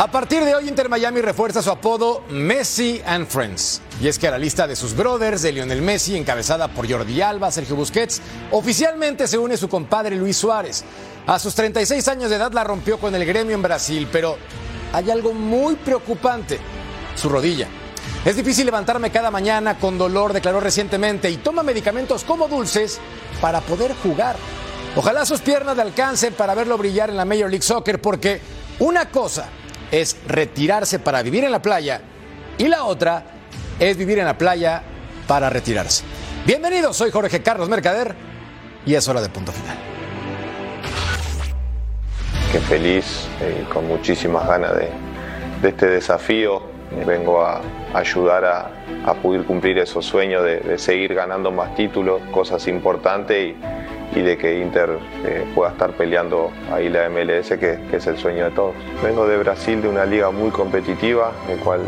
A partir de hoy, Inter Miami refuerza su apodo Messi and Friends. Y es que a la lista de sus brothers de Lionel Messi, encabezada por Jordi Alba, Sergio Busquets, oficialmente se une su compadre Luis Suárez. A sus 36 años de edad la rompió con el gremio en Brasil, pero hay algo muy preocupante, su rodilla. Es difícil levantarme cada mañana con dolor, declaró recientemente, y toma medicamentos como dulces para poder jugar. Ojalá sus piernas le alcancen para verlo brillar en la Major League Soccer, porque una cosa es retirarse para vivir en la playa y la otra es vivir en la playa para retirarse. Bienvenidos, soy Jorge Carlos Mercader y es hora de punto final. Qué feliz y con muchísimas ganas de, de este desafío. Vengo a ayudar a, a poder cumplir esos sueños de, de, seguir ganando más títulos, cosas importantes y, y de que Inter eh, pueda estar peleando ahí la MLS, que, es el sueño de todos. Vengo de Brasil, de una liga muy competitiva, el cual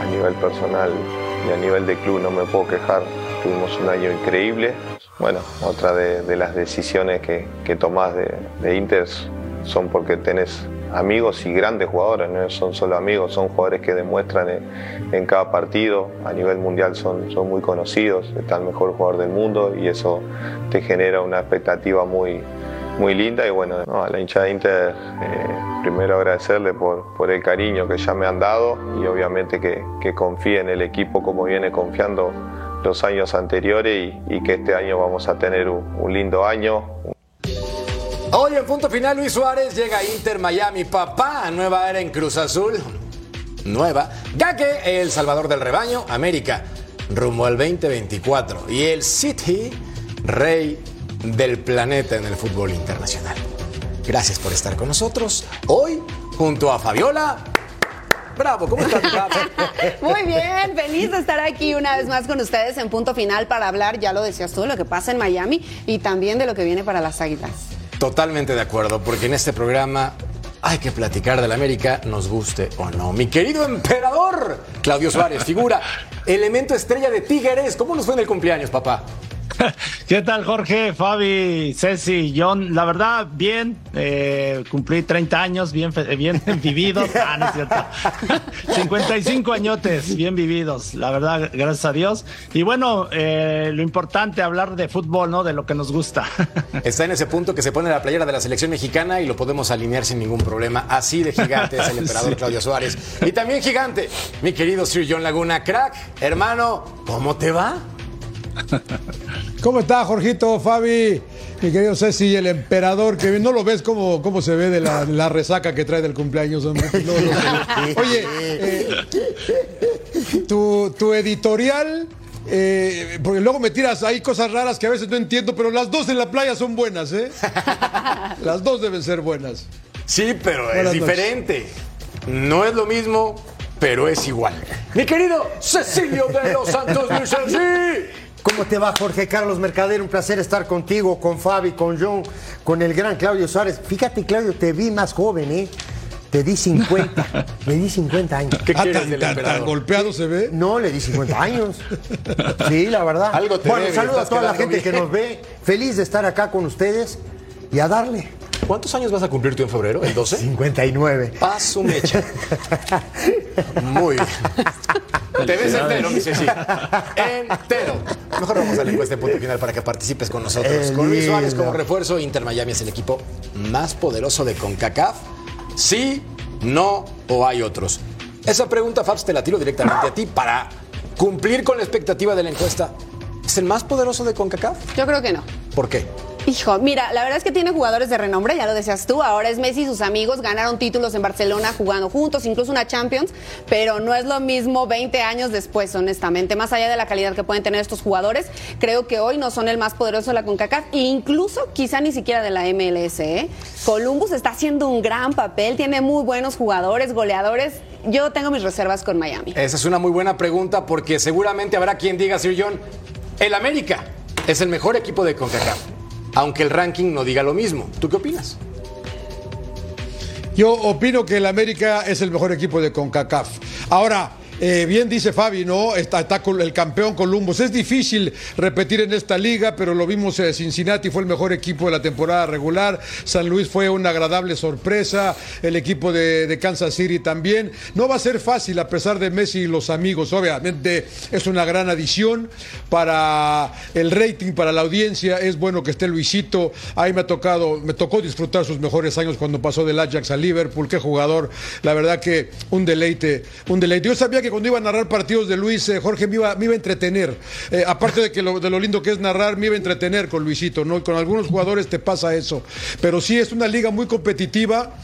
a nivel personal y a nivel de club no me puedo quejar. Tuvimos un año increíble. Bueno, otra de, de las decisiones que, que tomás de, de Inter son porque tenés amigos y grandes jugadores, no son solo amigos, son jugadores que demuestran en, cada partido, a nivel mundial son, son muy conocidos, está el mejor jugador del mundo y eso te genera una expectativa muy, muy linda. Y bueno, no, a la hinchada de Inter eh, primero agradecerle por, por, el cariño que ya me han dado y obviamente que, que confíe en el equipo como viene confiando los años anteriores y, que este año vamos a tener un lindo año, Hoy en punto final Luis Suárez llega a Inter Miami, papá, nueva era en Cruz Azul, nueva. Gaque, el salvador del rebaño, América, rumbo al 2024. Y el City, rey del planeta en el fútbol internacional. Gracias por estar con nosotros hoy junto a Fabiola. Bravo, ¿cómo estás? Muy bien, feliz de estar aquí una vez más con ustedes en punto final para hablar, ya lo decías tú, de lo que pasa en Miami y también de lo que viene para las Águilas. Totalmente de acuerdo, porque en este programa hay que platicar del América, nos guste o no. Mi querido emperador, Claudio Suárez, figura, elemento estrella de Tigres. ¿Cómo nos fue en el cumpleaños, papá? ¿Qué tal, Jorge, Fabi, Ceci, John? La verdad, bien. Eh, cumplí 30 años, bien, bien vividos. Ah, no es cierto. 55 añotes, bien vividos. La verdad, gracias a Dios. Y bueno, eh, lo importante, hablar de fútbol, ¿no? De lo que nos gusta. Está en ese punto que se pone la playera de la selección mexicana y lo podemos alinear sin ningún problema. Así de gigante es el emperador sí. Claudio Suárez. Y también gigante, mi querido Sir John Laguna. Crack, hermano, ¿cómo te va? ¿Cómo está, Jorgito, Fabi? Mi querido Ceci, el emperador, que no lo ves cómo, cómo se ve de la, la resaca que trae del cumpleaños, hombre. No, no, Oye, eh, tu, tu, editorial, eh, porque luego me tiras ahí cosas raras que a veces no entiendo, pero las dos en la playa son buenas, ¿eh? Las dos deben ser buenas. Sí, pero buenas es diferente. Noches. No es lo mismo, pero es igual. Mi querido Cecilio de los Santos Vicente. ¿Cómo te va, Jorge Carlos Mercader? Un placer estar contigo, con Fabi, con John, con el gran Claudio Suárez. Fíjate, Claudio, te vi más joven, ¿eh? Te di 50. le di 50 años. ¿Qué ah, tan, tan, tan, golpeado se ve? No, le di 50 años. Sí, la verdad. Algo te bueno, debe, saludos a toda la gente bien. que nos ve. Feliz de estar acá con ustedes y a darle. ¿Cuántos años vas a cumplir tú en febrero? ¿El 12? 59. Paso mecha. Muy bien. Te ves entero, mi Ceci. Entero. Mejor vamos a la encuesta en punto final para que participes con nosotros. El con Luis Suárez como refuerzo, Inter Miami es el equipo más poderoso de CONCACAF. ¿Sí, no o hay otros? Esa pregunta, Fabs, te la tiro directamente a ti para cumplir con la expectativa de la encuesta. ¿Es el más poderoso de CONCACAF? Yo creo que no. ¿Por qué? Hijo, mira, la verdad es que tiene jugadores de renombre, ya lo decías tú. Ahora es Messi y sus amigos ganaron títulos en Barcelona jugando juntos, incluso una Champions, pero no es lo mismo 20 años después, honestamente. Más allá de la calidad que pueden tener estos jugadores, creo que hoy no son el más poderoso de la CONCACAF e incluso quizá ni siquiera de la MLS. ¿eh? Columbus está haciendo un gran papel, tiene muy buenos jugadores, goleadores. Yo tengo mis reservas con Miami. Esa es una muy buena pregunta porque seguramente habrá quien diga, Sir John, el América es el mejor equipo de CONCACAF aunque el ranking no diga lo mismo. ¿Tú qué opinas? Yo opino que el América es el mejor equipo de CONCACAF. Ahora, eh, bien dice Fabi, ¿no? Está, el campeón Columbus. Es difícil repetir en esta liga, pero lo vimos, eh, Cincinnati fue el mejor equipo de la temporada regular, San Luis fue una agradable sorpresa, el equipo de, de Kansas City también. No va a ser fácil a pesar de Messi y los amigos, obviamente es una gran adición para el rating, para la audiencia, es bueno que esté Luisito, ahí me ha tocado, me tocó disfrutar sus mejores años cuando pasó del Ajax a Liverpool, qué jugador, la verdad que un deleite, un deleite. Yo sabía que cuando iba a narrar partidos de Luis, eh, Jorge me iba, me iba a entretener, Eh, aparte de que lo, de lo lindo que es narrar, me iba a entretener con Luisito, ¿no? Y con algunos jugadores te pasa eso, pero sí es una liga muy competitiva.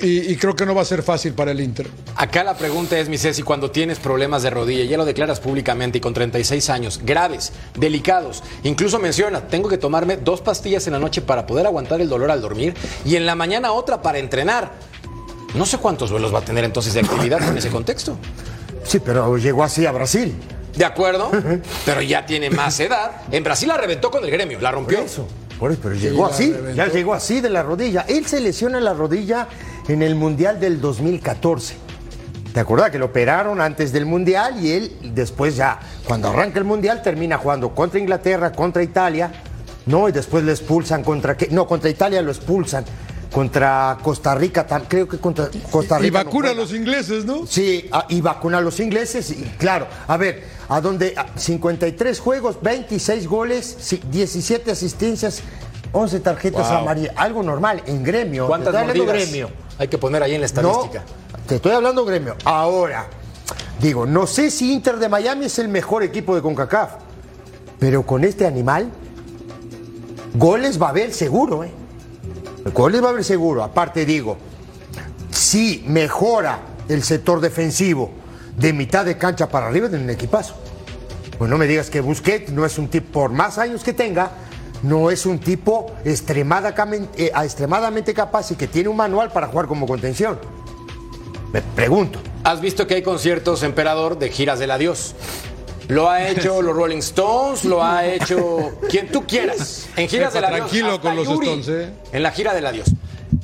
Y, creo que no va a ser fácil para el Inter. Acá la pregunta es, mi Ceci, cuando tienes problemas de rodilla, ya lo declaras públicamente y con 36 años, graves, delicados, incluso menciona, tengo que tomarme dos pastillas en la noche para poder aguantar el dolor al dormir y en la mañana otra para entrenar. No sé cuántos vuelos va a tener entonces de actividad en ese contexto. Sí, pero llegó así a Brasil. ¿De acuerdo? Pero ya tiene más edad. En Brasil la reventó con el gremio, la rompió. Por eso, por eso, pero llegó así, reventó. ya llegó así de la rodilla. Él se lesiona la rodilla en el Mundial del 2014. ¿Te acuerdas que lo operaron antes del Mundial y él después ya, cuando arranca el Mundial, termina jugando contra Inglaterra, contra Italia, ¿no? Y después le expulsan contra, ¿qué? no, contra Italia lo expulsan, contra Costa Rica, creo que contra Costa Rica. Y no vacuna a los ingleses, ¿no? Sí, y vacuna a los ingleses, y claro. A ver, a donde ah, 53 juegos, 26 goles, sí, 17 asistencias, 11 tarjetas Wow. amarillas, algo normal en gremio. ¿Cuántas mordidas gremio. hay que poner ahí en la estadística? No, te estoy hablando gremio. Ahora, digo, no sé si Inter de Miami es el mejor equipo de CONCACAF, pero con este animal, goles va a haber seguro, ¿eh? Goles va a haber seguro. Aparte, digo, si mejora el sector defensivo de mitad de cancha para arriba, tiene un equipazo. Pues no me digas que Busquets no es un tipo, por más años que tenga, no es un tipo extremadamente, eh, extremadamente capaz y que tiene un manual para jugar como contención. Me pregunto. ¿Has visto que hay conciertos, emperador, de giras del adiós? Lo ha hecho los Rolling Stones, lo ha hecho quien tú quieras. En giras del adiós. tranquilo con los Yuri, Stones, ¿eh? En la gira del adiós.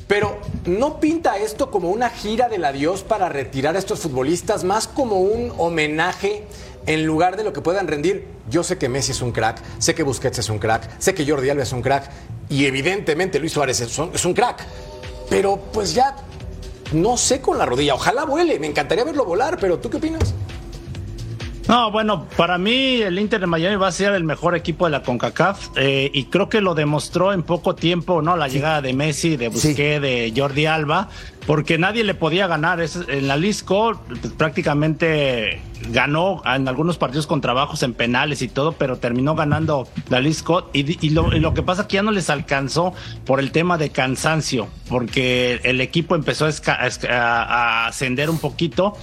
Pero no pinta esto como una gira del adiós para retirar a estos futbolistas, más como un homenaje en lugar de lo que puedan rendir. Yo sé que Messi es un crack, sé que Busquets es un crack, sé que Jordi Alba es un crack y evidentemente Luis Suárez es un, es un crack. Pero pues ya no sé con la rodilla. Ojalá vuele, me encantaría verlo volar, pero ¿tú qué opinas? No, bueno, para mí el Inter de Miami va a ser el mejor equipo de la CONCACAF eh, y creo que lo demostró en poco tiempo, ¿no? La llegada de Messi, de Busquets, de Jordi Alba, porque nadie le podía ganar. Es- en la Lisco pues, prácticamente ganó en algunos partidos con trabajos en penales y todo, pero terminó ganando la Lisco y, lo, lo que pasa es que ya no les alcanzó por el tema de cansancio, porque el equipo empezó a, ascender un poquito.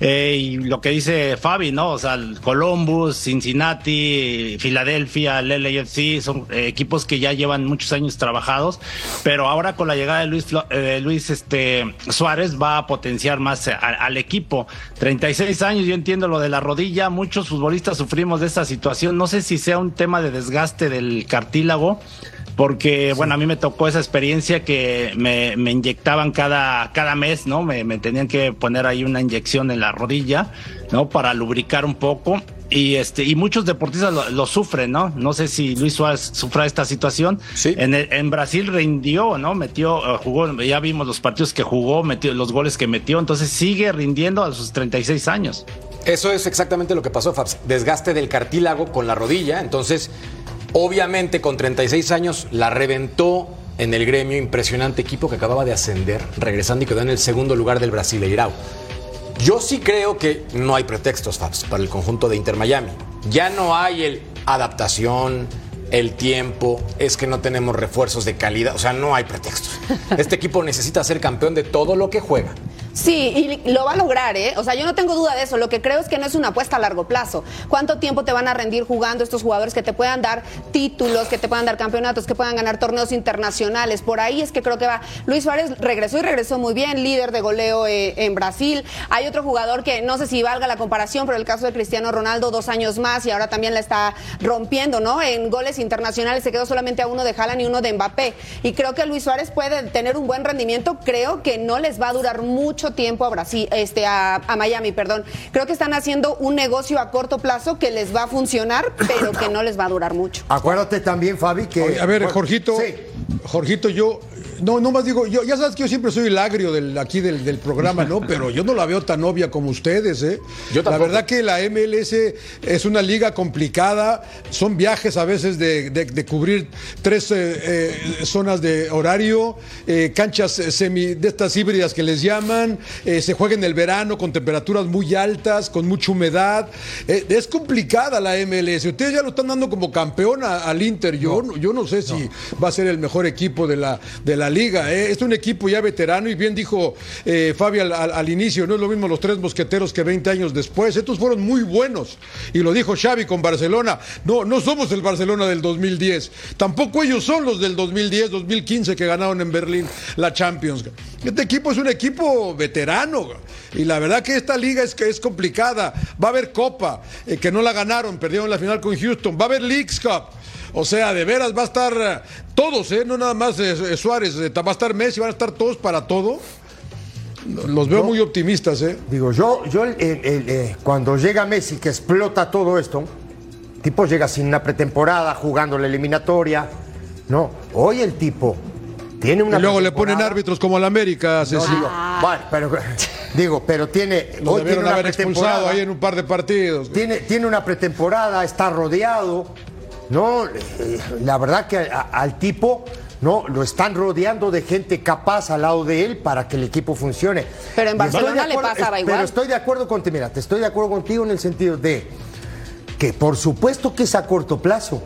Eh, y lo que dice Fabi, ¿no? O sea, Columbus, Cincinnati, Filadelfia, el LAFC, son equipos que ya llevan muchos años trabajados, pero ahora con la llegada de Luis, eh, Luis este, Suárez va a potenciar más al equipo. 36 años, yo entiendo lo de la rodilla, muchos futbolistas sufrimos de esta situación, no sé si sea un tema de desgaste del cartílago, porque bueno, a mí me tocó esa experiencia que me, me inyectaban cada, cada mes, ¿no? Me, me tenían que poner ahí una inyección en la rodilla, ¿no? Para lubricar un poco. Y este, y muchos deportistas lo, lo sufren, ¿no? No sé si Luis Suárez sufra esta situación. Sí. En, el- en Brasil rindió, ¿no? Metió, eh, jugó, ya vimos los partidos que jugó, metió los goles que metió, entonces sigue rindiendo a sus 36 años. Eso es exactamente lo que pasó, Fabs. Desgaste del cartílago con la rodilla. Entonces, obviamente, con 36 años, la reventó en el gremio. Impresionante equipo que acababa de ascender, regresando y quedó en el segundo lugar del Brasileirao. Yo sí creo que no hay pretextos, Fabs, para el conjunto de Inter Miami. Ya no hay el adaptación, el tiempo, es que no tenemos refuerzos de calidad. O sea, no hay pretextos. Este equipo necesita ser campeón de todo lo que juega. Sí, y lo va a lograr, ¿eh? O sea, yo no tengo duda de eso. Lo que creo es que no es una apuesta a largo plazo. ¿Cuánto tiempo te van a rendir jugando estos jugadores que te puedan dar títulos, que te puedan dar campeonatos, que puedan ganar torneos internacionales? Por ahí es que creo que va. Luis Suárez regresó y regresó muy bien, líder de goleo eh, en Brasil. Hay otro jugador que no sé si valga la comparación, pero el caso de Cristiano Ronaldo, dos años más y ahora también la está rompiendo, ¿no? En goles internacionales se quedó solamente a uno de Haaland y uno de Mbappé. Y creo que Luis Suárez puede tener un buen rendimiento. Creo que no les va a durar mucho mucho tiempo a Brasil, este, a, a Miami, perdón. Creo que están haciendo un negocio a corto plazo que les va a funcionar, pero que no les va a durar mucho. Acuérdate también, Fabi, que. Oye, a ver, Jorgito, Sí. Jorgito, yo, no, no más digo, yo, ya sabes que yo siempre soy el agrio del, aquí del, del programa, ¿no? Pero yo no la veo tan obvia como ustedes, ¿eh? Yo la tampoco. verdad que la MLS es una liga complicada, son viajes a veces de, de- de cubrir tres eh, eh, zonas de horario, eh, canchas semi, de estas híbridas que les llaman, se juega en el verano con temperaturas muy altas, con mucha humedad. Es complicada la MLS. Ustedes ya lo están dando como campeón a- al Inter. Yo no, yo no sé si va a ser el mejor equipo de la, de la liga. ¿eh? Es un equipo ya veterano y bien dijo eh, Fabi al, inicio, no es lo mismo los tres mosqueteros que 20 años después. Estos fueron muy buenos. Y lo dijo Xavi con Barcelona. No, no somos el Barcelona del 2010. Tampoco ellos son los del 2010, 2015 que ganaron en Berlín la Champions. Este equipo es un equipo veterano. Y la verdad que esta liga es es complicada. Va a haber Copa, eh, que no la ganaron, perdieron la final con Houston. Va a haber Leagues Cup. O sea, de veras va a estar eh, todos, ¿eh? no nada más eh, eh, Suárez, va a estar Messi, van a estar todos para todo. Los veo muy optimistas, ¿eh? Digo, yo, yo eh, cuando llega Messi, que explota todo esto, tipo llega sin una pretemporada, jugando la eliminatoria. No, hoy el tipo tiene una Y luego le ponen árbitros como al América, No, digo, bueno, pero digo, pero tiene. Lo hoy tiene una haber expulsado pretemporada. ahí en un par de partidos. Tiene, tiene una pretemporada, está rodeado, ¿no? Eh, La verdad que a- al tipo, ¿no? Lo están rodeando de gente capaz al lado de él para que el equipo funcione. Pero en Barcelona de le acuerdo- pasaba igual. Pero estoy de acuerdo contigo, mira, te estoy de acuerdo contigo en el sentido de que por supuesto que es a corto plazo.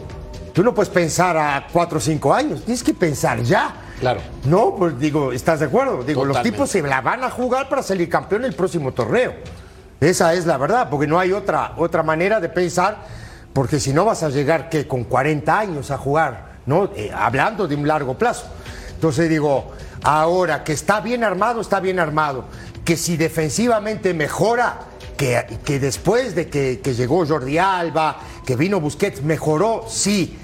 Tú no puedes pensar a cuatro o cinco años, tienes que pensar ya. Claro. No, pues digo, ¿estás de acuerdo? Digo, los tipos se la van a jugar para salir campeón el próximo torneo. Esa es la verdad, porque no hay otra, otra manera de pensar, porque si no vas a llegar que con 40 años a jugar, ¿no? Eh, hablando de un largo plazo. Entonces digo, ahora que está bien armado, está bien armado. Que si defensivamente mejora, que, que después de que, que llegó Jordi Alba, que vino Busquets, mejoró, sí.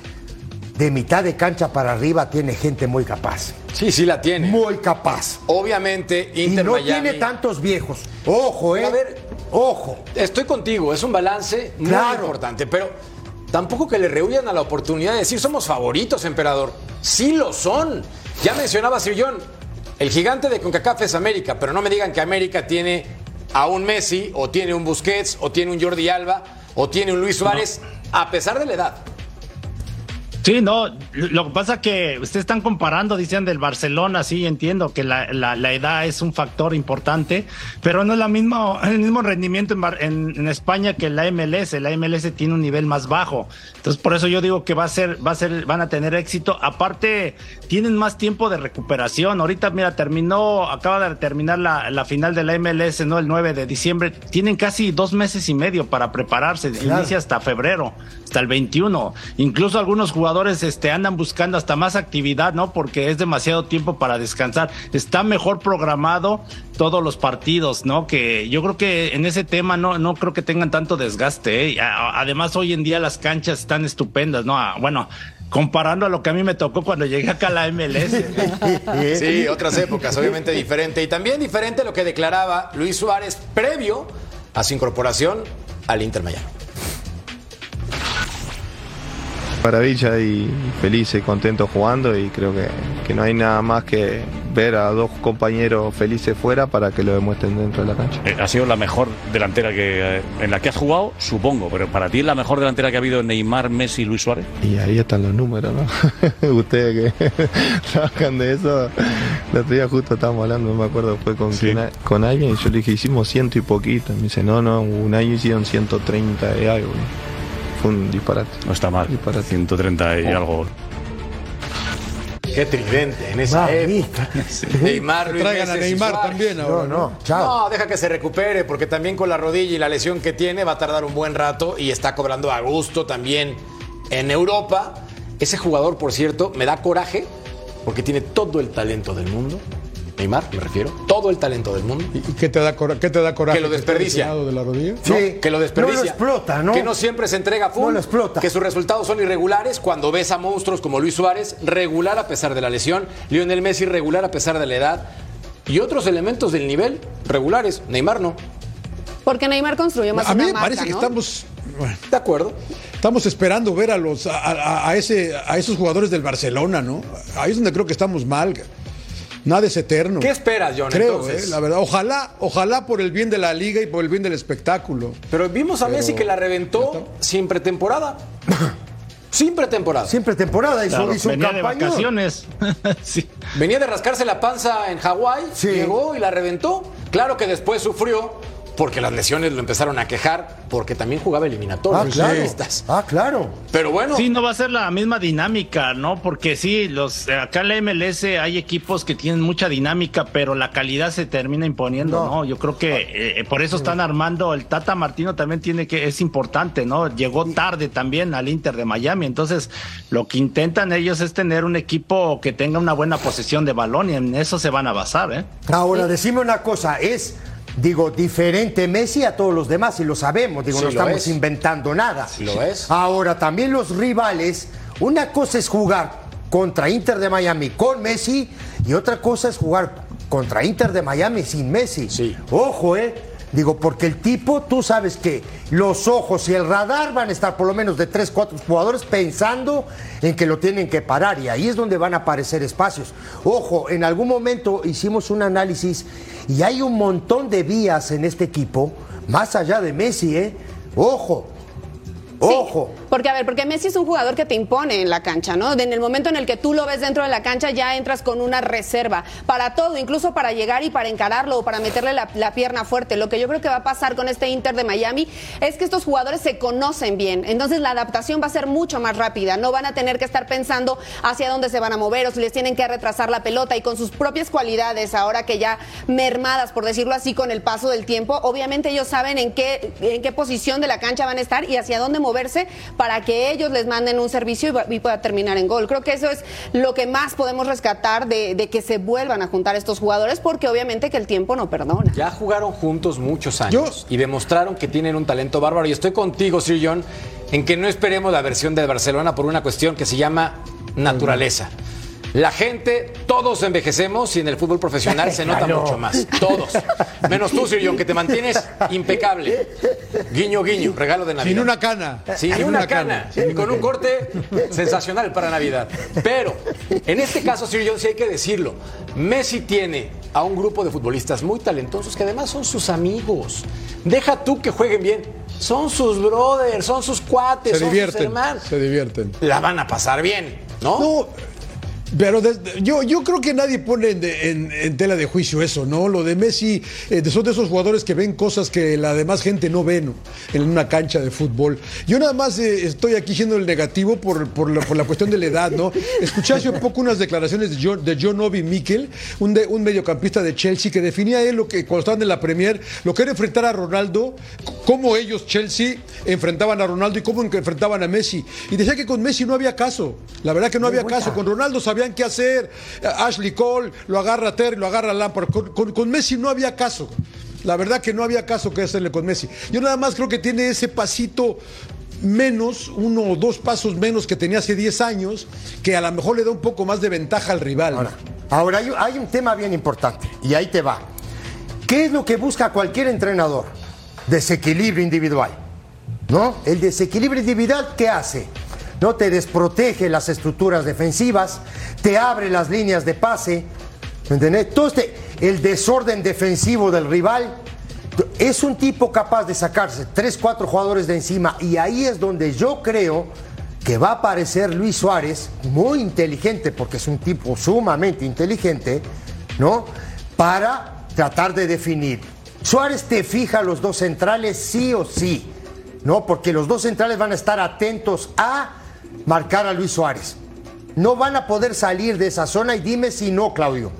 De mitad de cancha para arriba tiene gente muy capaz. Sí, sí la tiene. Muy capaz. Obviamente, Y Inter no Miami. tiene tantos viejos. Ojo, ¿eh? A ver. Ojo. Estoy contigo, es un balance muy importante, pero tampoco que le rehuyan a la oportunidad de decir somos favoritos, emperador. Sí lo son. Ya mencionaba Sillón, el gigante de CONCACAF es América, pero no me digan que América tiene a un Messi, o tiene un Busquets, o tiene un Jordi Alba, o tiene un Luis Suárez, a pesar de la edad. Sí, no, lo que pasa que ustedes están comparando, dicen del Barcelona, sí, entiendo que la, la- la edad es un factor importante, pero no es la misma, el mismo rendimiento en, en- en España que la MLS, la MLS tiene un nivel más bajo, entonces por eso yo digo que va a ser, va a ser, van a tener éxito, aparte tienen más tiempo de recuperación, ahorita mira, terminó, acaba de terminar la, la final de la MLS, ¿no? El 9 de diciembre, tienen casi dos meses y medio para prepararse, inicia hasta febrero, hasta el 21. Incluso algunos jugadores este, andan buscando hasta más actividad, ¿no? Porque es demasiado tiempo para descansar. Está mejor programado todos los partidos, ¿no? Que yo creo que en ese tema no, no creo que tengan tanto desgaste. ¿eh? Además, hoy en día las canchas están estupendas, ¿no? Ah, Bueno. Comparando a lo que a mí me tocó cuando llegué acá a la MLS. Sí, otras épocas, obviamente diferente. Y también diferente lo que declaraba Luis Suárez previo a su incorporación al Inter Miami. Maravilla y feliz y contento jugando y creo que, que no hay nada más que ver a dos compañeros felices fuera para que lo demuestren dentro de la cancha. Eh, ha sido la mejor delantera que, eh, en la que has jugado, supongo, pero para ti es la mejor delantera que ha habido Neymar, Messi y Luis Suárez. Y ahí están los números, ¿no? Ustedes que trabajan de eso, el otro día justo estábamos hablando, no me acuerdo, fue con, Sí. con alguien y yo le dije, hicimos ciento y poquito. Me dice, no, no, un año hicieron 130 y algo. Fue un disparate. No está mal. Disparate. 130 y algo. Qué tridente en esa época. Neymar, Luis Traigan a Neymar Suárez. también No, ahora. no, chao. No, deja que se recupere, porque también con la rodilla y la lesión que tiene va a tardar un buen rato y está cobrando a gusto también en Europa. Ese jugador, por cierto, me da coraje porque tiene todo el talento del mundo. Neymar, me refiero. Todo el talento del mundo. ¿Y qué te da, cora- qué te da coraje? Que lo desperdicia. de la rodilla? Sí. ¿no? Que lo desperdicia. No lo explota, ¿no? Que no siempre se entrega full. No lo explota. Que sus resultados son irregulares cuando ves a monstruos como Luis Suárez, regular a pesar de la lesión. Lionel Messi, regular a pesar de la edad. y otros elementos del nivel regulares. Neymar no. Porque Neymar construyó más A mí me marca, parece que ¿no? estamos. bueno, De acuerdo. Estamos esperando ver a los a, a- a ese, a esos jugadores del Barcelona, ¿no? Ahí es donde creo que estamos mal. Nada es eterno. ¿Qué esperas, John? Creo, entonces? eh, la verdad. Ojalá, ojalá por el bien de la liga y por el bien del espectáculo. Pero vimos a Pero- Messi que la reventó sin pretemporada. sin pretemporada. Siempre temporada hizo, Claro, hizo un venía de vacaciones. sí. Venía de rascarse la panza en Hawái, Sí. llegó y la reventó. Claro que después sufrió porque las lesiones lo empezaron a quejar, porque también jugaba eliminatorio. Ah, claro. Ah, claro. Pero bueno, Sí, no va a ser la misma dinámica, ¿no? Porque sí, los acá en la MLS hay equipos que tienen mucha dinámica, pero la calidad se termina imponiendo, No. ¿no? Yo creo que eh, por eso están armando el Tata Martino también tiene que es importante, ¿no? Llegó tarde también al Inter de Miami, entonces lo que intentan ellos es tener un equipo que tenga una buena posesión de balón y en eso se van a basar, ¿eh? Ahora, decime una cosa, es, digo, diferente Messi a todos los demás y lo sabemos, digo, Sí, no estamos es. inventando nada. Sí, lo es. Ahora, también los rivales, una cosa es jugar contra Inter de Miami con Messi y otra cosa es jugar contra Inter de Miami sin Messi. Sí. Ojo, ¿eh? Digo, porque el tipo, tú sabes que los ojos y el radar van a estar por lo menos de tres, cuatro jugadores pensando en que lo tienen que parar y ahí es donde van a aparecer espacios. Ojo, en algún momento hicimos un análisis y hay un montón de vías en este equipo, más allá de Messi, ¿eh? Ojo, Sí, ojo. Porque a ver, porque Messi es un jugador que te impone en la cancha, ¿no? En el momento en el que tú lo ves dentro de la cancha ya entras con una reserva para todo, incluso para llegar y para encararlo o para meterle la, la pierna fuerte. Lo que yo creo que va a pasar con este Inter de Miami es que estos jugadores se conocen bien, entonces la adaptación va a ser mucho más rápida, no van a tener que estar pensando hacia dónde se van a mover o si les tienen que retrasar la pelota y con sus propias cualidades, ahora que ya mermadas, por decirlo así, con el paso del tiempo, obviamente ellos saben en qué, en qué posición de la cancha van a estar y hacia dónde moverse para que ellos les manden un servicio y, va- y pueda terminar en gol. Creo que eso es lo que más podemos rescatar de, de que se vuelvan a juntar estos jugadores, porque obviamente que el tiempo no perdona. ya jugaron juntos muchos años y demostraron que tienen un talento bárbaro. Y estoy contigo, Sir John, en que no esperemos la versión de Barcelona por una cuestión que se llama naturaleza. La gente, todos envejecemos y en el fútbol profesional se nota Claro. mucho más. Todos. Menos tú, Sir John, que te mantienes impecable. Guiño, guiño, regalo de Navidad. Sin una cana. Sin una cana, y con un corte sensacional para Navidad. Pero en este caso, Sir John, sí hay que decirlo. Messi tiene a un grupo de futbolistas muy talentosos que además son sus amigos. Deja tú que jueguen bien. Son sus brothers, son sus cuates, Se son sus hermanos. Se divierten. La van a pasar bien, ¿no? No, pero yo, yo creo que nadie pone en, en- en tela de juicio eso, ¿no? Lo de Messi, eh, son de esos jugadores que ven cosas que la demás gente no ve, ¿no? En una cancha de fútbol. Yo nada más eh, estoy aquí siendo el negativo por, por la, por la cuestión de la edad, ¿no? Escuché hace poco unas declaraciones de John, de John Obi Mikel, un, de- un mediocampista de Chelsea, que definía él lo que cuando estaban en la Premier, lo que era enfrentar a Ronaldo, cómo ellos, Chelsea, enfrentaban a Ronaldo y cómo enfrentaban a Messi. Y decía que con Messi no había caso. La verdad que no había caso. Con Ronaldo sabían qué hacer. Ashley Cole lo agarra Terry, lo agarra a Lampard. Con, Messi no había caso. La verdad que no había caso que hacerle con Messi. Yo nada más creo que tiene ese pasito menos, uno o dos pasos menos que tenía hace 10 años, que a lo mejor le da un poco más de ventaja al rival. Ahora, ahora hay, hay un tema bien importante y ahí te va. ¿Qué es lo que busca cualquier entrenador? Desequilibrio individual. ¿No? El desequilibrio individual, ¿qué hace? No te desprotege las estructuras defensivas, te abre las líneas de pase. ¿Me? Todo este, el desorden defensivo del rival. Es un tipo capaz de sacarse tres, cuatro jugadores de encima y ahí es donde yo creo que va a aparecer Luis Suárez, muy inteligente, porque es un tipo sumamente inteligente, ¿no? Para tratar de definir. Suárez te fija los dos centrales sí o sí, ¿no? Porque los dos centrales van a estar atentos a marcar a Luis Suárez. No van a poder salir de esa zona y dime si no, Claudio.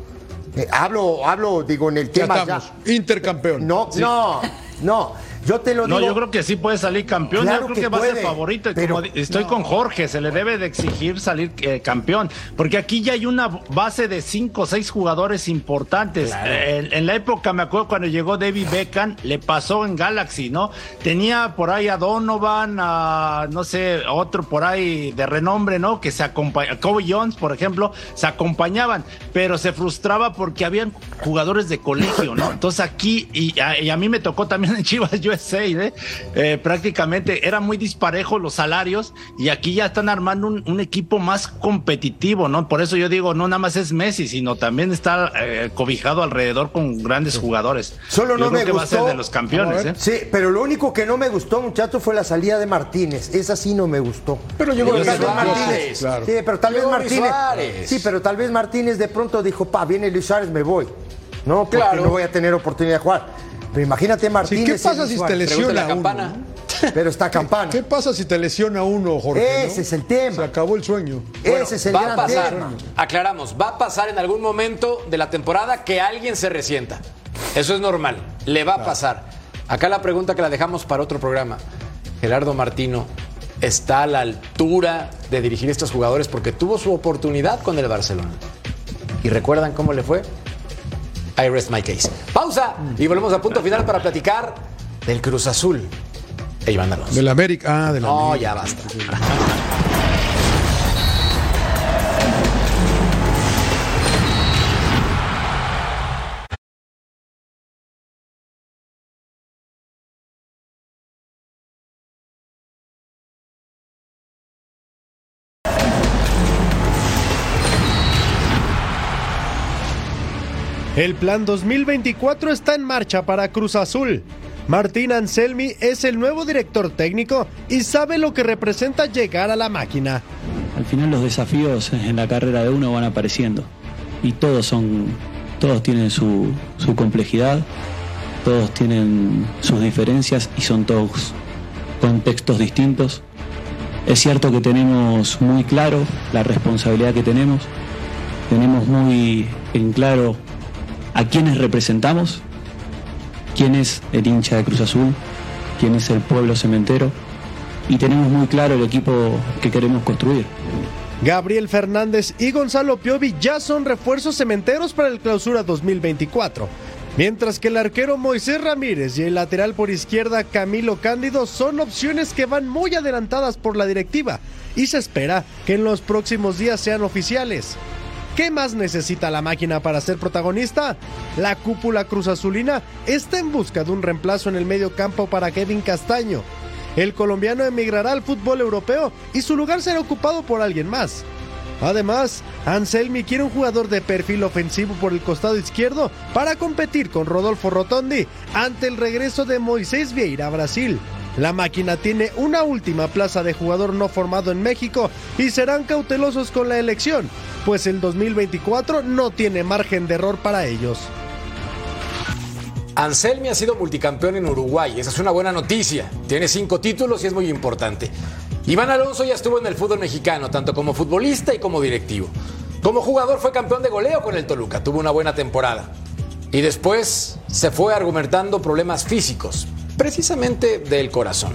Eh, hablo, hablo, digo, en el Ya tema estamos. Intercampeón. no, no, no. Yo te lo no, digo. yo creo que sí puede salir campeón. Claro yo creo que que, va a ser favorito. pero- como estoy con Jorge, se le debe de exigir salir eh, campeón. Porque aquí ya hay una base de cinco o seis jugadores importantes. Eh, en, en la época, me acuerdo cuando llegó David Beckham, le pasó en Galaxy, ¿no? Tenía por ahí a Donovan, a no sé, otro por ahí de renombre, ¿no? Que se acompañaban. Kobe Jones, por ejemplo, se acompañaban, pero se frustraba porque habían jugadores de colegio, ¿no? Entonces aquí, y a, y a mí me tocó también en Chivas USA, ¿eh? Eh, prácticamente era muy disparejo los salarios y aquí ya están armando un, un equipo más competitivo, ¿no? Por eso yo digo, no nada más es Messi, sino también está eh, cobijado alrededor con grandes jugadores. Solo Yo no creo me que va a ser gustó. de los campeones, ¿eh? Sí, pero lo único que no me gustó, muchachos, fue la salida de Martínez. Esa sí no me gustó. Pero llegó Pero Luis tal vez Suárez, Martínez. claro. Sí, pero tal vez Martínez. Suárez. Sí, pero tal vez Martínez de pronto dijo, pa, viene Luis Suárez, me voy. No, porque Claro. no voy a tener oportunidad de jugar. Pero imagínate Sí, Martínez. ¿Qué y pasa si te lesiona a uno? Pero está campana. ¿Qué pasa si te lesiona uno, Jorge? Ese no? es el tema. Se acabó el sueño. Bueno, Ese es el va a pasar, tema. aclaramos, va a pasar en algún momento de la temporada que alguien se resienta. Eso es normal, le va a pasar. Acá la pregunta que la dejamos para otro programa. Gerardo Martino está a la altura de dirigir estos jugadores porque tuvo su oportunidad con el Barcelona. ¿Y recuerdan cómo le fue? I rest my case. Pausa y volvemos a punto final para platicar del Cruz Azul. E Iván Alonso. Del América. Ah, del No, América. ya basta. El plan 2024 está en marcha para Cruz Azul. Martín Anselmi es el nuevo director técnico y sabe lo que representa llegar a la máquina. Al final los desafíos en la carrera de uno van apareciendo y todos son, todos tienen su, su complejidad, todos tienen sus diferencias y son todos contextos distintos. Es cierto que tenemos muy claro la responsabilidad que tenemos, tenemos muy en claro a quienes representamos, quién es el hincha de Cruz Azul, quién es el pueblo cementero y tenemos muy claro el equipo que queremos construir. Gabriel Fernández y Gonzalo Piovi ya son refuerzos cementeros para el clausura 2024. Mientras que el arquero Moisés Ramírez y el lateral por izquierda Camilo Cándido son opciones que van muy adelantadas por la directiva y se espera que en los próximos días sean oficiales. ¿Qué más necesita la máquina para ser protagonista? La cúpula Cruz Azulina está en busca de un reemplazo en el medio campo para Kevin Castaño. El colombiano emigrará al fútbol europeo y su lugar será ocupado por alguien más. Además, Anselmi quiere un jugador de perfil ofensivo por el costado izquierdo para competir con Rodolfo Rotondi ante el regreso de Moisés Vieira a Brasil. La máquina tiene una última plaza de jugador no formado en México y serán cautelosos con la elección, pues el 2024 no tiene margen de error para ellos. Anselmi ha sido multicampeón en Uruguay. Esa es una buena noticia. Tiene cinco títulos y es muy importante. Iván Alonso ya estuvo en el fútbol mexicano, tanto como futbolista y como directivo. Como jugador fue campeón de goleo con el Toluca, tuvo una buena temporada. Y después se fue argumentando problemas físicos, precisamente del corazón.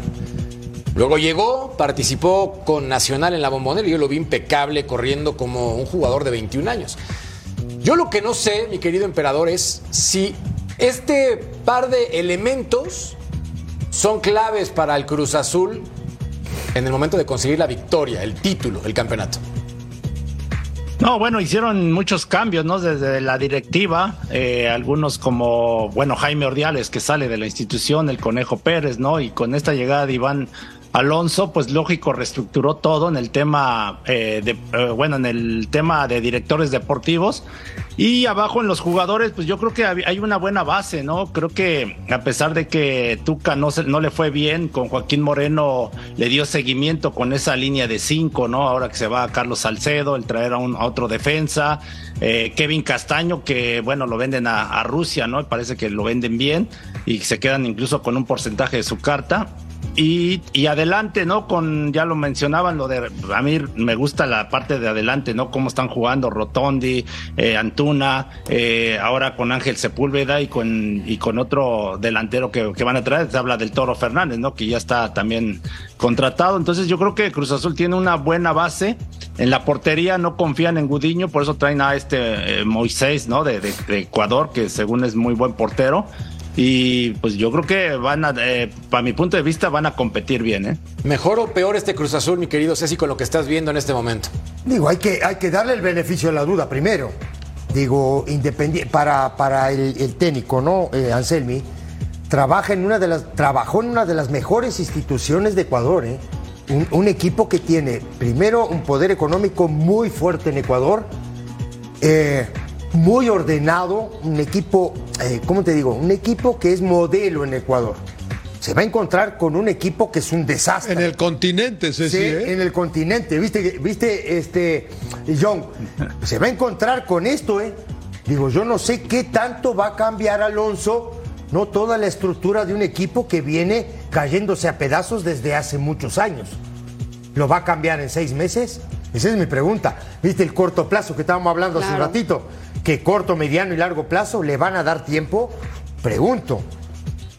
Luego llegó, participó con Nacional en la Bombonera y yo lo vi impecable corriendo como un jugador de 21 años. Yo lo que no sé, mi querido emperador, es si este par de elementos son claves para el Cruz Azul en el momento de conseguir la victoria, el título, el campeonato. No, bueno, hicieron muchos cambios, ¿no? Desde la directiva, eh, algunos como, bueno, Jaime Ordiales, que sale de la institución, el Conejo Pérez, ¿no? Y con esta llegada de Iván Alonso, pues lógico, reestructuró todo en el tema, eh, de, eh, bueno, en el tema de directores deportivos. Y abajo en los jugadores, pues yo creo que hay una buena base, ¿no? Creo que a pesar de que Tuca no, se- no le fue bien, con Joaquín Moreno le dio seguimiento con esa línea de cinco, ¿no? Ahora que se va a Carlos Salcedo, el traer a, un, otro defensa, eh, Kevin Castaño, que bueno, lo venden a, a Rusia, ¿no? Parece que lo venden bien y se quedan incluso con un porcentaje de su carta. Y, y, adelante, ¿no? Con, ya lo mencionaban, lo de, a mí me gusta la parte de adelante, ¿no? Cómo están jugando Rotondi, eh, Antuna, eh, ahora con Ángel Sepúlveda y con, y con otro delantero que, que, van a traer, se habla del Toro Fernández, ¿no? Que ya está también contratado. Entonces yo creo que Cruz Azul tiene una buena base. En la portería no confían en Gudiño, por eso traen a este eh, Moisés, ¿no? De, de, de Ecuador, que según es muy buen portero y pues yo creo que van a, eh, para mi punto de vista, van a competir bien. ¿eh? ¿Mejor o peor este Cruz Azul, mi querido Ceci, con lo que estás viendo en este momento? Digo, hay que, hay que darle el beneficio de la duda primero. Digo, independiente, para, para el, el técnico, ¿no? Eh, Anselmi, trabaja en una de las, trabajó en una de las mejores instituciones de Ecuador, ¿eh? Un, un equipo que tiene, primero, un poder económico muy fuerte en Ecuador. Eh, muy ordenado, un equipo, eh, ¿cómo te digo? Un equipo que es modelo en Ecuador. Se va a encontrar con un equipo que es un desastre. En el continente, sí, sí, sí ¿eh? en el continente, viste, viste, este, John, se va a encontrar con esto, ¿eh? Digo, yo no sé qué tanto va a cambiar Alonso, no toda la estructura de un equipo que viene cayéndose a pedazos desde hace muchos años. ¿Lo va a cambiar en seis meses? Esa es mi pregunta. ¿Viste el corto plazo que estábamos hablando claro. hace un ratito? Que corto, mediano y largo plazo le van a dar tiempo? Pregunto.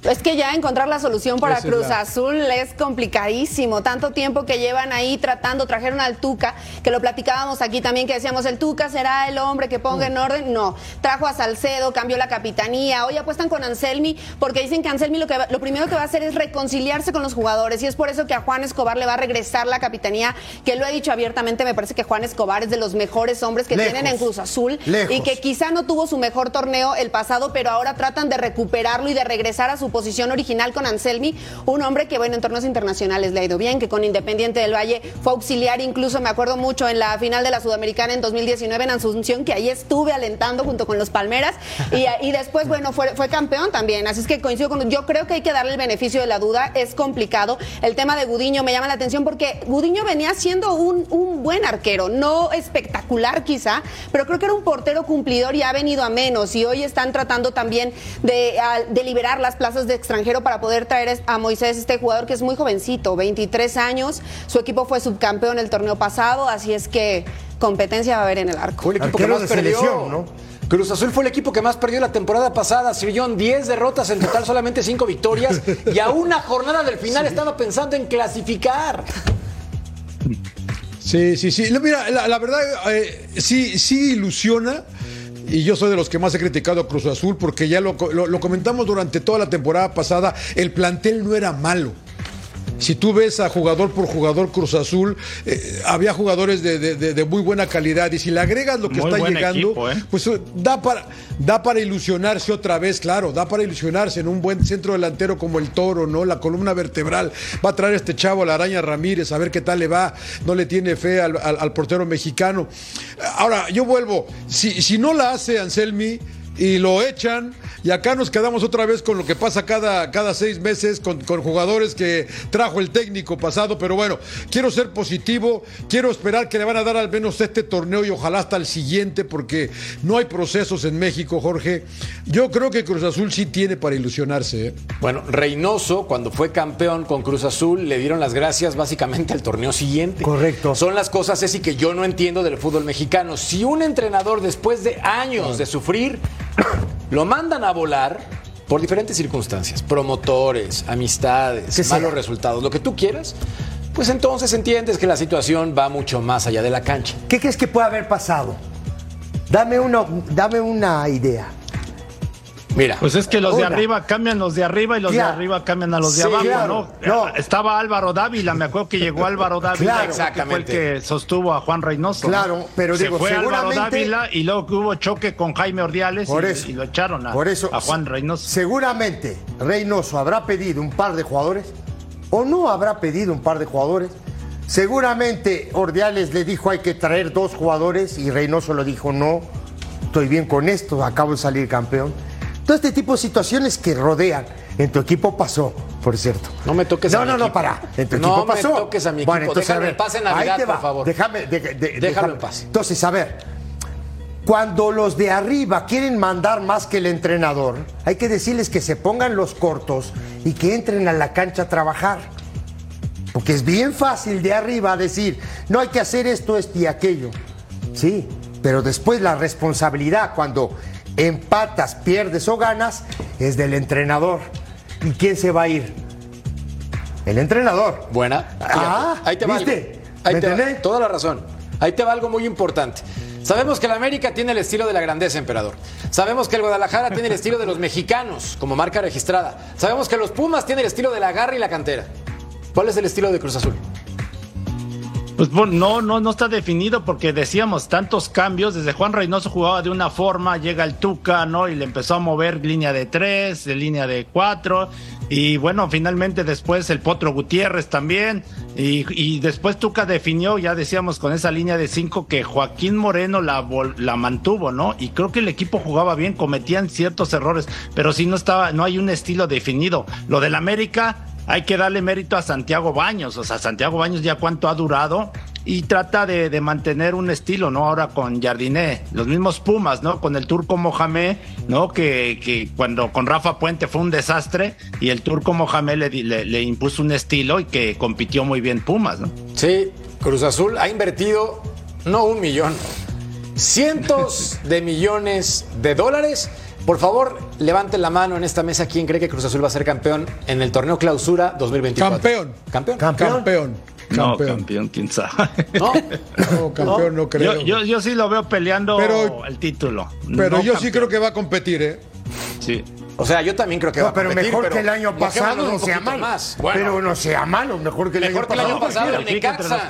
Es que ya encontrar la solución para Esa Cruz es la... Azul es complicadísimo. Tanto tiempo que llevan ahí tratando, trajeron al Tuca, que lo platicábamos aquí también, que decíamos, el Tuca será el hombre que ponga en orden. No, trajo a Salcedo, cambió la capitanía. Hoy apuestan con Anselmi, porque dicen que Anselmi lo, que lo primero que va a hacer es reconciliarse con los jugadores. Y es por eso que a Juan Escobar le va a regresar la capitanía, que lo he dicho abiertamente, me parece que Juan Escobar es de los mejores hombres que Lejos. tienen en Cruz Azul. Lejos. Y que quizá no tuvo su mejor torneo el pasado, pero ahora tratan de recuperarlo y de regresar a su posición original con Anselmi, un hombre que, bueno, en torneos internacionales le ha ido bien, que con Independiente del Valle fue auxiliar, incluso me acuerdo mucho en la final de la Sudamericana en 2019 en Asunción, que ahí estuve alentando junto con los Palmeras, y, después, bueno, fue, campeón también, así es que coincido con, yo creo que hay que darle el beneficio de la duda, es complicado. El tema de Gudiño me llama la atención porque Gudiño venía siendo un, buen arquero, no espectacular quizá, pero creo que era un portero cumplidor y ha venido a menos, y hoy están tratando también de, de liberar las plazas de extranjeros para poder traer a Moisés, este jugador que es muy jovencito, 23 años. Su equipo fue subcampeón el torneo pasado, así es que competencia va a haber en el arco. Fue el equipo Arquero que más perdió. Selección, ¿no? Cruz Azul fue el equipo que más perdió la temporada pasada. Sirvió 10 derrotas, en total solamente 5 victorias. y a una jornada del final sí. estaba pensando en clasificar. Sí, sí, sí. Mira, la, la verdad, eh, sí, sí ilusiona. Y yo soy de los que más he criticado a Cruz Azul porque ya lo, lo, lo, comentamos durante toda la temporada pasada, el plantel no era malo. Si tú ves a jugador por jugador Cruz Azul, eh, había jugadores de, de, de, muy buena calidad y si le agregas lo que muy está llegando, equipo, ¿eh? pues da para, da para ilusionarse otra vez, claro, da para ilusionarse en un buen centro delantero como el Toro, ¿no? La columna vertebral. Va a traer este chavo, la araña Ramírez, a ver qué tal le va. No le tiene fe al, al, al portero mexicano. Ahora, yo vuelvo, si, si no la hace Anselmi, y lo echan y acá nos quedamos otra vez con lo que pasa cada, cada seis meses con, con, jugadores que trajo el técnico pasado, pero bueno, quiero ser positivo, quiero esperar que le van a dar al menos este torneo y ojalá hasta el siguiente porque no hay procesos en México, Jorge. Yo creo que Cruz Azul sí tiene para ilusionarse. ¿eh? Bueno, Reynoso cuando fue campeón con Cruz Azul le dieron las gracias básicamente al torneo siguiente. Correcto. Son las cosas, Ceci, que yo no entiendo del fútbol mexicano. Si un entrenador después de años de sufrir lo mandan a volar por diferentes circunstancias, promotores, amistades, malos resultados, lo que tú quieras, pues entonces entiendes que la situación va mucho más allá de la cancha. ¿Qué crees que puede haber pasado? Dame una, dame una idea. Mira. Pues es que los una. de arriba cambian los de arriba y los claro. de arriba cambian a los de abajo, claro. ¿no? No. Estaba Álvaro Dávila, me acuerdo que llegó Álvaro Dávila, Claro. que fue el que sostuvo a Juan Reynoso. Claro, pero Se digo, fue Álvaro seguramente- Dávila y luego que hubo choque con Jaime Ordiales Por y, eso. y lo echaron a, Por eso, a Juan Reynoso. Seguramente Reynoso habrá pedido un par de jugadores o no habrá pedido un par de jugadores. Seguramente Ordiales le dijo hay que traer dos jugadores y Reynoso le dijo no, estoy bien con esto, acabo de salir campeón. Todo este tipo de situaciones que rodean. En tu equipo pasó, por cierto. No me toques no, a mi No, no, equipo. para. En tu No equipo me pasó. toques a mi Bueno, equipo. entonces, Déjalo a ver, en paz en ahí Navidad, te va. por favor. Déjame, de- de- Déjalo déjame. en paz. Entonces, a ver, cuando los de arriba quieren mandar más que el entrenador, hay que decirles que se pongan los cortos y que entren a la cancha a trabajar. Porque es bien fácil de arriba decir, no hay que hacer esto, esto y aquello. Sí, pero después la responsabilidad cuando empatas, pierdes o ganas es del entrenador. ¿Y quién se va a ir? El entrenador. Buena. Ah, Ahí te va ¿viste? Ahí ¿Me te va-? Toda la razón. Ahí te va algo muy importante. Sabemos que el América tiene el estilo de la grandeza, emperador. Sabemos que el Guadalajara tiene el estilo de los mexicanos, como marca registrada. Sabemos que los Pumas tienen el estilo de la garra y la cantera. ¿Cuál es el estilo de Cruz Azul? Pues no, no, no está definido porque decíamos tantos cambios. Desde Juan Reynoso jugaba de una forma, llega el Tuca, ¿no? Y le empezó a mover línea de tres, de línea de cuatro. Y bueno, finalmente después el Potro Gutiérrez también. Y, y después Tuca definió, ya decíamos, con esa línea de cinco que Joaquín Moreno la, la mantuvo, ¿no? Y creo que el equipo jugaba bien, cometían ciertos errores, pero sí no estaba, no hay un estilo definido. Lo del América, hay que darle mérito a Santiago Baños. O sea, Santiago Baños ya cuánto ha durado y trata de, de mantener un estilo, ¿no? Ahora con Jardiné, los mismos Pumas, ¿no? Con el turco Mohamed, ¿no? Que, que cuando con Rafa Puente fue un desastre y el turco Mohamed le, le, le impuso un estilo y que compitió muy bien Pumas, ¿no? Sí, Cruz Azul ha invertido no un millón, cientos de millones de dólares. Por favor, levanten la mano en esta mesa. ¿Quién cree que Cruz Azul va a ser campeón en el torneo Clausura 2024? Campeón. ¿Campeón? Campeón. No, Campeón. campeón, quién sabe. No. No, campeón no creo. Yo, yo, yo sí lo veo peleando Pero- el título. Pero No yo sí campeón. creo que va a competir, ¿eh? Sí. O sea, yo también creo que va No, a pero competir, mejor pero que el año pasado, no un sea malo. más. Bueno, Pero no sea malo, mejor que el mejor año que el año pasado.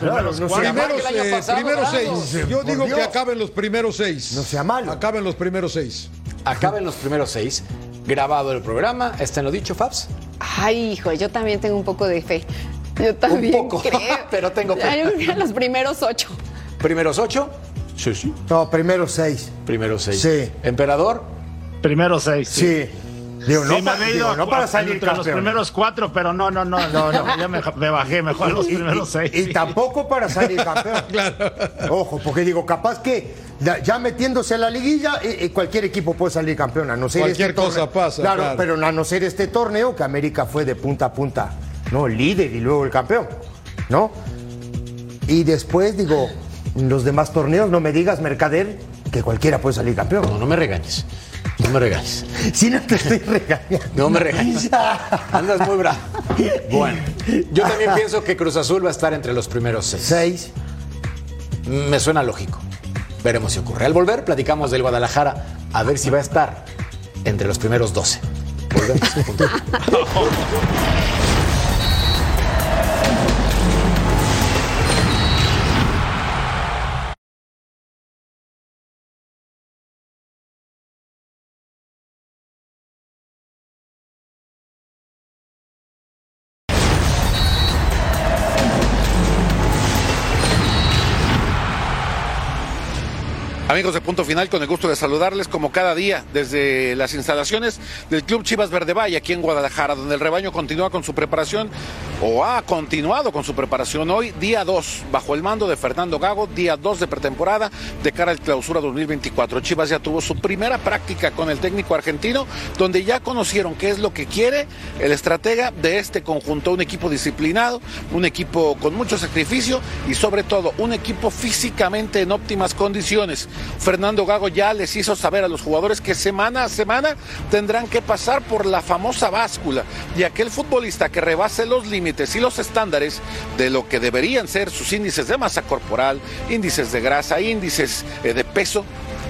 primeros no. Mejor Primeros, que el año pasado, primeros vamos. seis. Yo digo que acaben los primeros seis. No sea malo. Acaben los primeros seis. Acaben los primeros seis. Grabado el programa. ¿Está en lo dicho, Fabs? Ay, hijo, yo también tengo un poco de fe. Yo también poco, creo. pero tengo fe. Los primeros ocho. Primeros ocho. Sí, sí. No, primero seis. Primeros seis. Sí. Emperador. Primero seis. Sí. Digo, no, Sí, me pa- había digo, no para salir entre los campeón. primeros cuatro, pero no, no, no, no, no, ya me, me bajé, mejor los Y- primeros y, seis. y tampoco para salir campeón. Ojo, porque digo, capaz que ya, ya metiéndose a la liguilla, eh, eh, cualquier equipo puede salir campeón, a no ser Cualquier este cosa torneo. pasa, Claro, claro. pero a no ser este torneo que América fue de punta a punta, no, líder y luego el campeón, ¿no? Y después digo, en los demás torneos no me digas, Mercader, que cualquiera puede salir campeón. No, no me regañes. No me regañes. Si no te estoy regañando. No me regañes. Andas muy bravo. Bueno, yo también pienso que Cruz Azul va a estar entre los primeros seis. Seis. Me suena lógico. Veremos si ocurre. Al volver, platicamos del Guadalajara a ver si va a estar entre los primeros 12. Volvemos. De Punto Final, con el gusto de saludarles como cada día desde las instalaciones del Club Chivas Verde Valle aquí en Guadalajara, donde el rebaño continúa con su preparación o ha continuado con su preparación hoy, día 2, bajo el mando de Fernando Gago, día 2 de pretemporada de cara al clausura 2024. Chivas ya tuvo su primera práctica con el técnico argentino, donde ya conocieron qué es lo que quiere el estratega de este conjunto, un equipo disciplinado, un equipo con mucho sacrificio y sobre todo un equipo físicamente en óptimas condiciones. Fernando Gago ya les hizo saber a los jugadores que semana a semana tendrán que pasar por la famosa báscula y aquel futbolista que rebase los límites y los estándares de lo que deberían ser sus índices de masa corporal, índices de grasa, índices eh, de peso,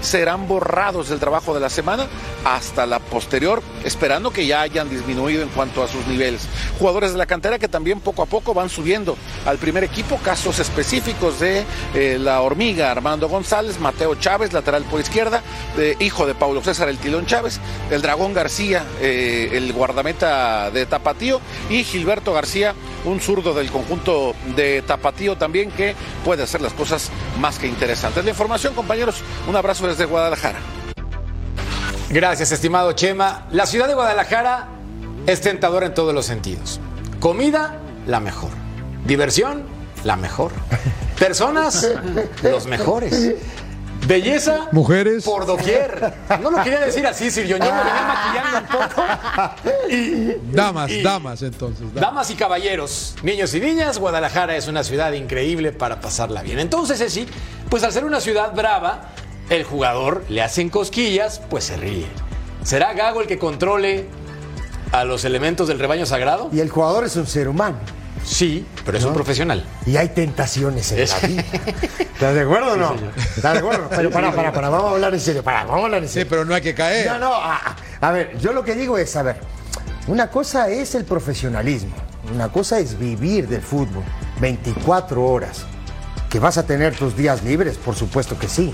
serán borrados del trabajo de la semana hasta la posterior, esperando que ya hayan disminuido en cuanto a sus niveles. Jugadores de la cantera que también poco a poco van subiendo al primer equipo, casos específicos de eh, la hormiga Armando González, Mateo Chávez, lateral por izquierda, de- hijo de Paulo César el Tilón Chávez, el Dragón García, eh, el guardameta de Tapatío, y Gilberto García, un zurdo del conjunto de Tapatío también que puede hacer las cosas más que interesantes. La información, compañeros, un abrazo desde Guadalajara. Gracias, estimado Chema. La ciudad de Guadalajara es tentadora en todos los sentidos. Comida, la mejor. Diversión, la mejor. Personas, los mejores. Belleza Mujeres. por doquier. No lo quería decir así, Sir John. Yo me venía maquillando un poco. Y, Damas, y- damas, entonces. damas. Damas y caballeros, niños y niñas, Guadalajara es una ciudad increíble para pasarla bien. Entonces, sí, pues al ser una ciudad brava, el jugador le hacen cosquillas, pues se ríe. ¿Será Gago el que controle a los elementos del rebaño sagrado? Y el jugador es un ser humano. Sí, pero es un profesional. Y hay tentaciones en Es- la vida. ¿Estás de acuerdo o no? ¿Estás de acuerdo? Pero para, para, para, vamos a hablar en serio. Para, vamos a hablar en Sí, serio. pero no hay que caer. No, no, a, a ver, yo lo que digo es, a ver, una cosa es el profesionalismo, una cosa es vivir del fútbol 24 horas. Que vas a tener tus días libres, por supuesto que sí.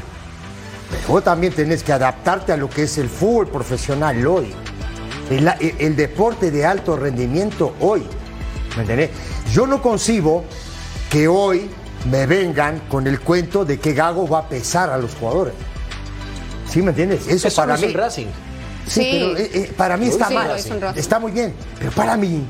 Pero vos también tenés que adaptarte a lo que es el fútbol profesional hoy. El, el- el deporte de alto rendimiento hoy. ¿Me entendés? Yo no concibo que hoy me vengan con el cuento de que Gago va a pesar a los jugadores. ¿Sí me entiendes? Eso, Eso para no es mí. el Racing. Sí, Sí. pero eh, eh, para mí está Sí, mal. Está muy bien. Pero para mí,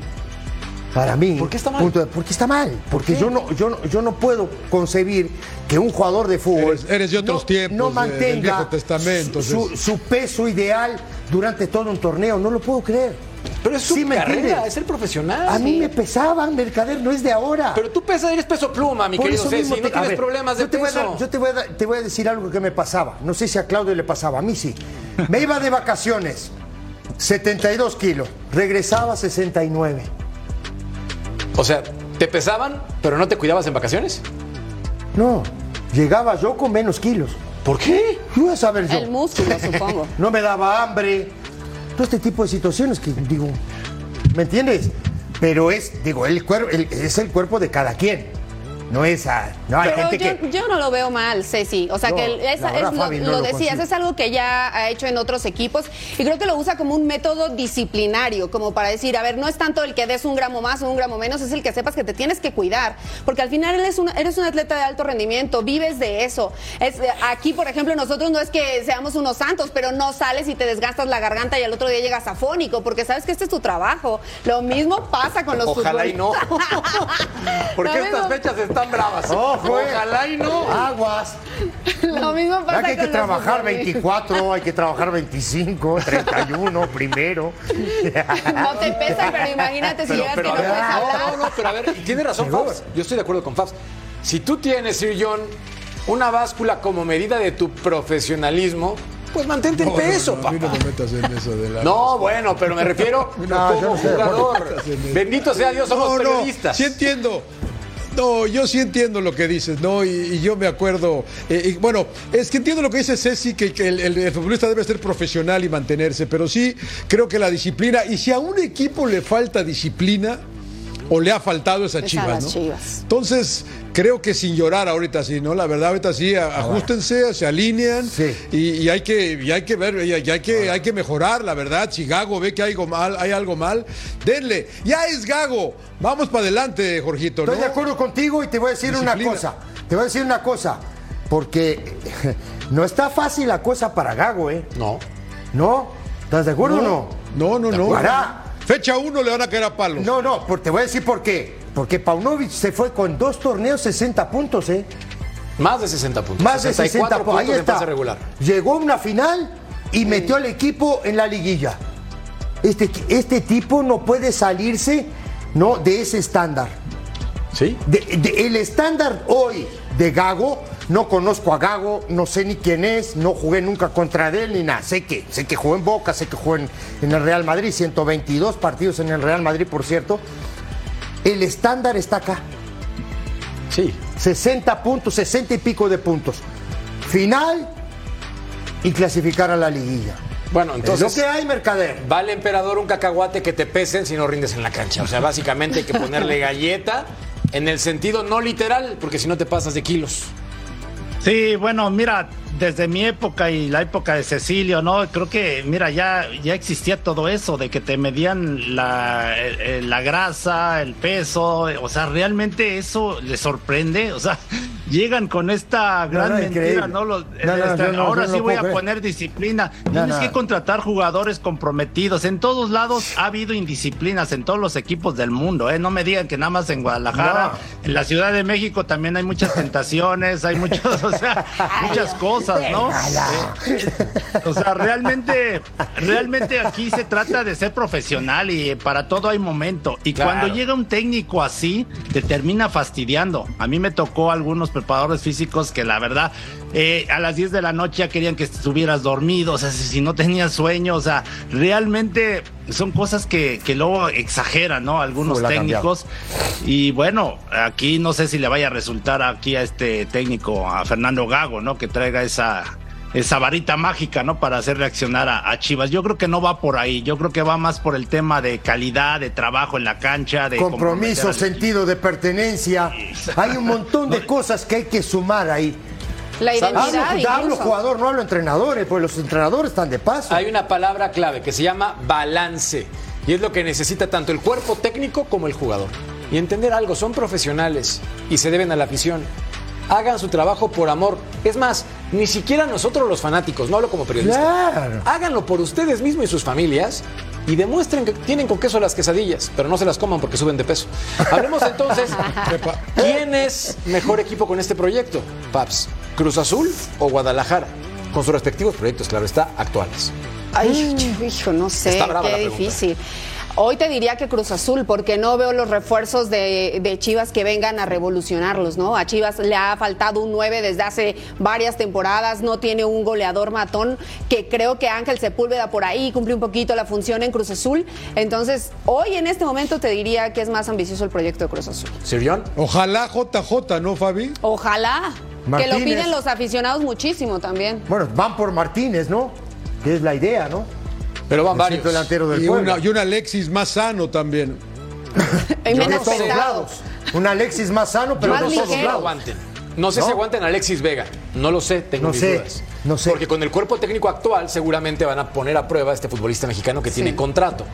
para mí. ¿Por qué está mal? punto- porque está mal. Porque yo no, yo, no, yo no puedo concebir que un jugador de fútbol. Eres- eres de otros no- tiempos, No del mantenga Testamento, su, es- su peso ideal durante todo un torneo. No lo puedo creer. Pero es su Sí, ¿me carrera, es el profesional. A mí me pesaban, Mercader, no es de ahora. Pero tú pesas, eres peso pluma, mi Por querido eso Ceci, mismo no tienes ver, problemas de yo te voy a peso. dar- yo te voy, a dar- te voy a decir algo que me pasaba. No sé si a Claudio le pasaba, a mí sí. Me iba de vacaciones, 72 kilos, regresaba 69. O sea, ¿te pesaban, pero no te cuidabas en vacaciones? No, llegaba yo con menos kilos. ¿Por qué? ¿Qué iba a saber yo? El músculo, supongo. No me daba hambre. Todo este tipo de situaciones que digo, ¿me entiendes? Pero es, digo, el cuerpo, es el cuerpo de cada quien. No es a, no hay Pero gente yo, que yo no lo veo mal, Ceci. O sea, No, que esa- es lo, Fabi, no lo lo decías, es algo que ya ha hecho en otros equipos y creo que lo usa como un método disciplinario, como para decir, a ver, no es tanto el que des un gramo más o un gramo menos, es el que sepas que te tienes que cuidar, porque al final eres un, eres un atleta de alto rendimiento, vives de eso. Es, aquí, por ejemplo, nosotros no es que seamos unos santos, pero no sales y te desgastas la garganta y al otro día llegas afónico, porque sabes que este es tu trabajo. Lo mismo pasa con los Ojalá y no. Porque estas fechas están bravas. Ojo, eh. Ojalá y no. aguas. Lo mismo pasa ¿Verdad que hay que con trabajar futbolistas. 24, hay que trabajar 25, 31, primero. No te pesan, pero imagínate si Pero, llegas pero que a no ver, puedes no, hablar. no, no, pero a ver, y tiene razón Fabs. Yo estoy de acuerdo con Fabs. Si tú tienes, Sir John, una báscula como medida de tu profesionalismo, pues mantente en No, peso, no, no, papá. me metas en eso de la. No, bueno, pero me refiero como jugador. Bendito sea Dios, somos no, no, periodistas. sí entiendo. No, yo sí entiendo lo que dices, ¿no? Y, yo me acuerdo. eh, bueno, es que entiendo lo que dice Ceci, que, que el futbolista debe ser profesional y mantenerse, pero sí creo que la disciplina, y si a un equipo le falta disciplina, o le ha faltado esa Es a chivas, las ¿no? Chivas. Entonces, creo que sin llorar ahorita sí, ¿no? La verdad, ahorita sí, ajustense, se alinean Sí. y, y hay que, y hay que ver, y hay, que, hay que mejorar, la verdad. Si Gago ve que hay algo mal, hay algo mal, denle. Ya es Gago. Vamos para adelante, Jorgito, ¿no? Estoy de acuerdo contigo y te voy a decir Disciplina. una cosa. Te voy a decir una cosa. Porque no está fácil la cosa para Gago, ¿eh? No. ¿No? ¿Estás de acuerdo o no? No, no, no. Para. Fecha uno le van a caer a palos. No, no, por- te voy a decir por qué. Porque Paunovic se fue con dos torneos 60 puntos, ¿eh? Más de 60 puntos. Más de 60 64 puntos. Ahí en está. regular. Llegó a una final y metió al equipo en la liguilla. Este, este tipo no puede salirse ¿no? de ese estándar. ¿Sí? De- de- el estándar hoy de Gago, no conozco a Gago, no sé ni quién es, no jugué nunca contra él ni nada. Sé que, sé que jugó en Boca, sé que jugó en, en el Real Madrid, 122 partidos en el Real Madrid, por cierto. El estándar está acá. Sí. 60 puntos, 60 y pico de puntos. Final y clasificar a la liguilla. Bueno, Entonces, entonces. lo que hay, Mercader. Vale, emperador, un cacahuate que te pesen si no rindes en la cancha. O sea, básicamente hay que ponerle galleta en el sentido no literal, porque si no te pasas de kilos. Sí, bueno, mira, desde mi época y la época de Cecilio, ¿no? Creo que, mira, ya, ya existía todo eso, de que te medían la, la grasa, el peso, o sea, realmente eso le sorprende, o sea, llegan con esta gran no, mentira. ¿no? Los- No, este, ahora sí voy a creer. poner disciplina. Tienes que contratar jugadores comprometidos. En todos lados ha habido indisciplinas, en todos los equipos del mundo, ¿eh? No me digan que nada más en Guadalajara, en la Ciudad de México también hay muchas tentaciones, hay muchos, o sea, muchas cosas, ¿no? Eh, o sea, realmente, realmente aquí se trata de ser profesional y para todo hay momento. Y Claro. cuando llega un técnico así, te termina fastidiando. A mí me tocó algunos preparadores físicos que la verdad, eh, a las 10 de la noche ya querían que estuvieras dormido, o sea, si, si no tenías sueño, o sea, realmente son cosas que, que luego exageran, ¿no? Algunos cambiado. técnicos. Y bueno, aquí no sé si le vaya a resultar aquí a este técnico, a Fernando Gago, ¿no? Que traiga esa, esa varita mágica, ¿no? Para hacer reaccionar a, a Chivas. Yo creo que no va por ahí. Yo creo que va más por el tema de calidad, de trabajo en la cancha, de Compromiso, sentido de pertenencia. Hay un montón de cosas que hay que sumar ahí. La identidad Hablo, hablo jugador, no hablo entrenadores, pues los entrenadores están de paso. Hay una palabra clave que se llama balance. Y es lo que necesita tanto el cuerpo técnico como el jugador. Y entender algo, son profesionales y se deben a la afición. Hagan su trabajo por amor. Es más, ni siquiera nosotros los fanáticos, no hablo como periodista. Claro. Háganlo por ustedes mismos y sus familias y demuestren que tienen con queso las quesadillas, pero no se las coman porque suben de peso. Hablemos entonces, ¿quién es mejor equipo con este proyecto? Paps, ¿Cruz Azul o Guadalajara? Con sus respectivos proyectos, claro está, actuales. Ay, hijo, no sé, Está brava qué la pregunta. difícil. Hoy te diría que Cruz Azul, porque no veo los refuerzos de, de Chivas que vengan a revolucionarlos, ¿no? A Chivas le ha faltado un 9 desde hace varias temporadas, no tiene un goleador matón, que creo que Ángel Sepúlveda por ahí cumple un poquito la función en Cruz Azul. Entonces, hoy en este momento te diría que es más ambicioso el proyecto de Cruz Azul. ¿Sirión? Ojalá JJ, ¿no, Fabi? Ojalá, que lo piden los aficionados muchísimo también. Bueno, van por Martínez, ¿no? Que es la idea, ¿no? Pero van varios. delantero del Y una, y un Alexis más sano también. De menos todos lados. Un Alexis más sano, pero Más todos ligero. lo lados. aguanten. No sé ¿No? si aguanten a Alexis Vega. No lo sé, tengo No mis sé, dudas. no sé. Porque con el cuerpo técnico actual seguramente van a poner a prueba a este futbolista mexicano que tiene contrato.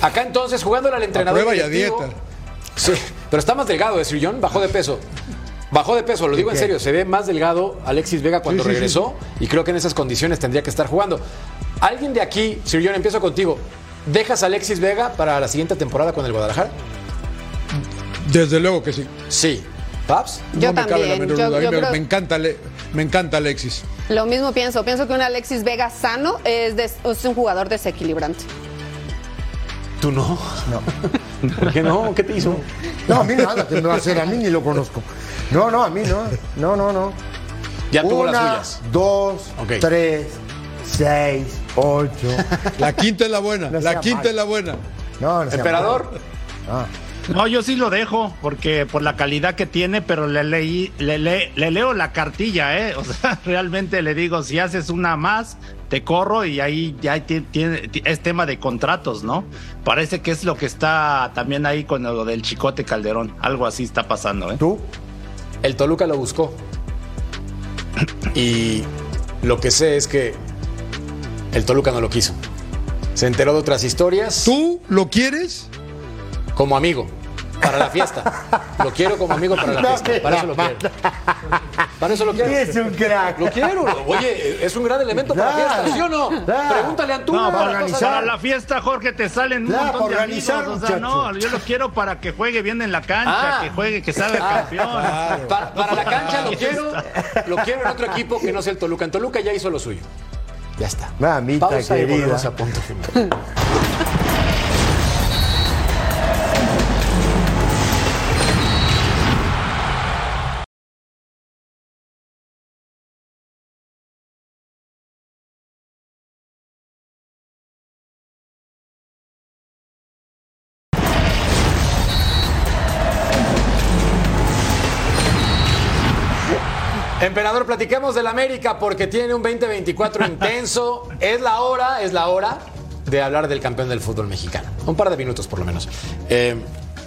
Acá entonces, jugándole al entrenador. prueba y a dieta. Sí, pero está más delgado, ¿eh, Sir John? Bajó de peso. Bajó de peso, lo digo en serio. Se ve más delgado Alexis Vega cuando Sí, sí, regresó y creo que en esas condiciones tendría que estar jugando. ¿Alguien de aquí, Sir John, empiezo contigo, dejas a Alexis Vega para la siguiente temporada con el Guadalajara? Desde luego que sí. Sí. ¿Paps? Yo no me cabe la también. menor Yo- yo me, creo- me encanta, me encanta Alexis. Lo mismo pienso. Pienso que un Alexis Vega sano es, des- es un jugador desequilibrante. ¿Tú no? No. ¿Por qué no? ¿Qué te hizo? No, a mí nada, que me va a hacer a mí ni lo conozco. No, no, a mí no. No, no, no. Ya tuvo Una, las suyas. dos, tres, seis, ocho. La quinta es la buena. No la quinta mal. es la buena. No, no Emperador. Ah. No, yo sí lo dejo, porque por la calidad que tiene, pero le leí, le, le- le leo la cartilla, ¿eh? O sea, realmente le digo, si haces una más, te corro y ahí ya ti- tiene, ti- es tema de contratos, ¿no? Parece que es lo que está también ahí con lo del Chicote Calderón. Algo así está pasando, ¿eh? ¿Tú? El Toluca lo buscó. Y lo que sé es que el Toluca no lo quiso. Se enteró de otras historias ¿Tú lo quieres? como amigo para la fiesta. Lo quiero como amigo para la No, fiesta. Para eso lo quiero. Para eso lo quiero. Es un crack. Lo quiero. Oye, es un gran elemento para la fiesta, ¿sí o no? Pregúntale a Antuna. No, para, organizar. para la fiesta, Jorge, te salen un Claro, montón de para organizar, amigos. O sea, no, yo lo quiero para que juegue bien en la cancha, Ah. que juegue, que salga Ah, campeón. Para, para la cancha lo quiero, lo quiero en otro equipo que no sea el Toluca. En Toluca ya hizo lo suyo. Ya está. Mamita Pausa querida. a punto final. Emperador, platiquemos del América porque tiene un 2024 intenso. Es la hora, es la hora de hablar del campeón del fútbol mexicano. Un par de minutos por lo menos. Eh,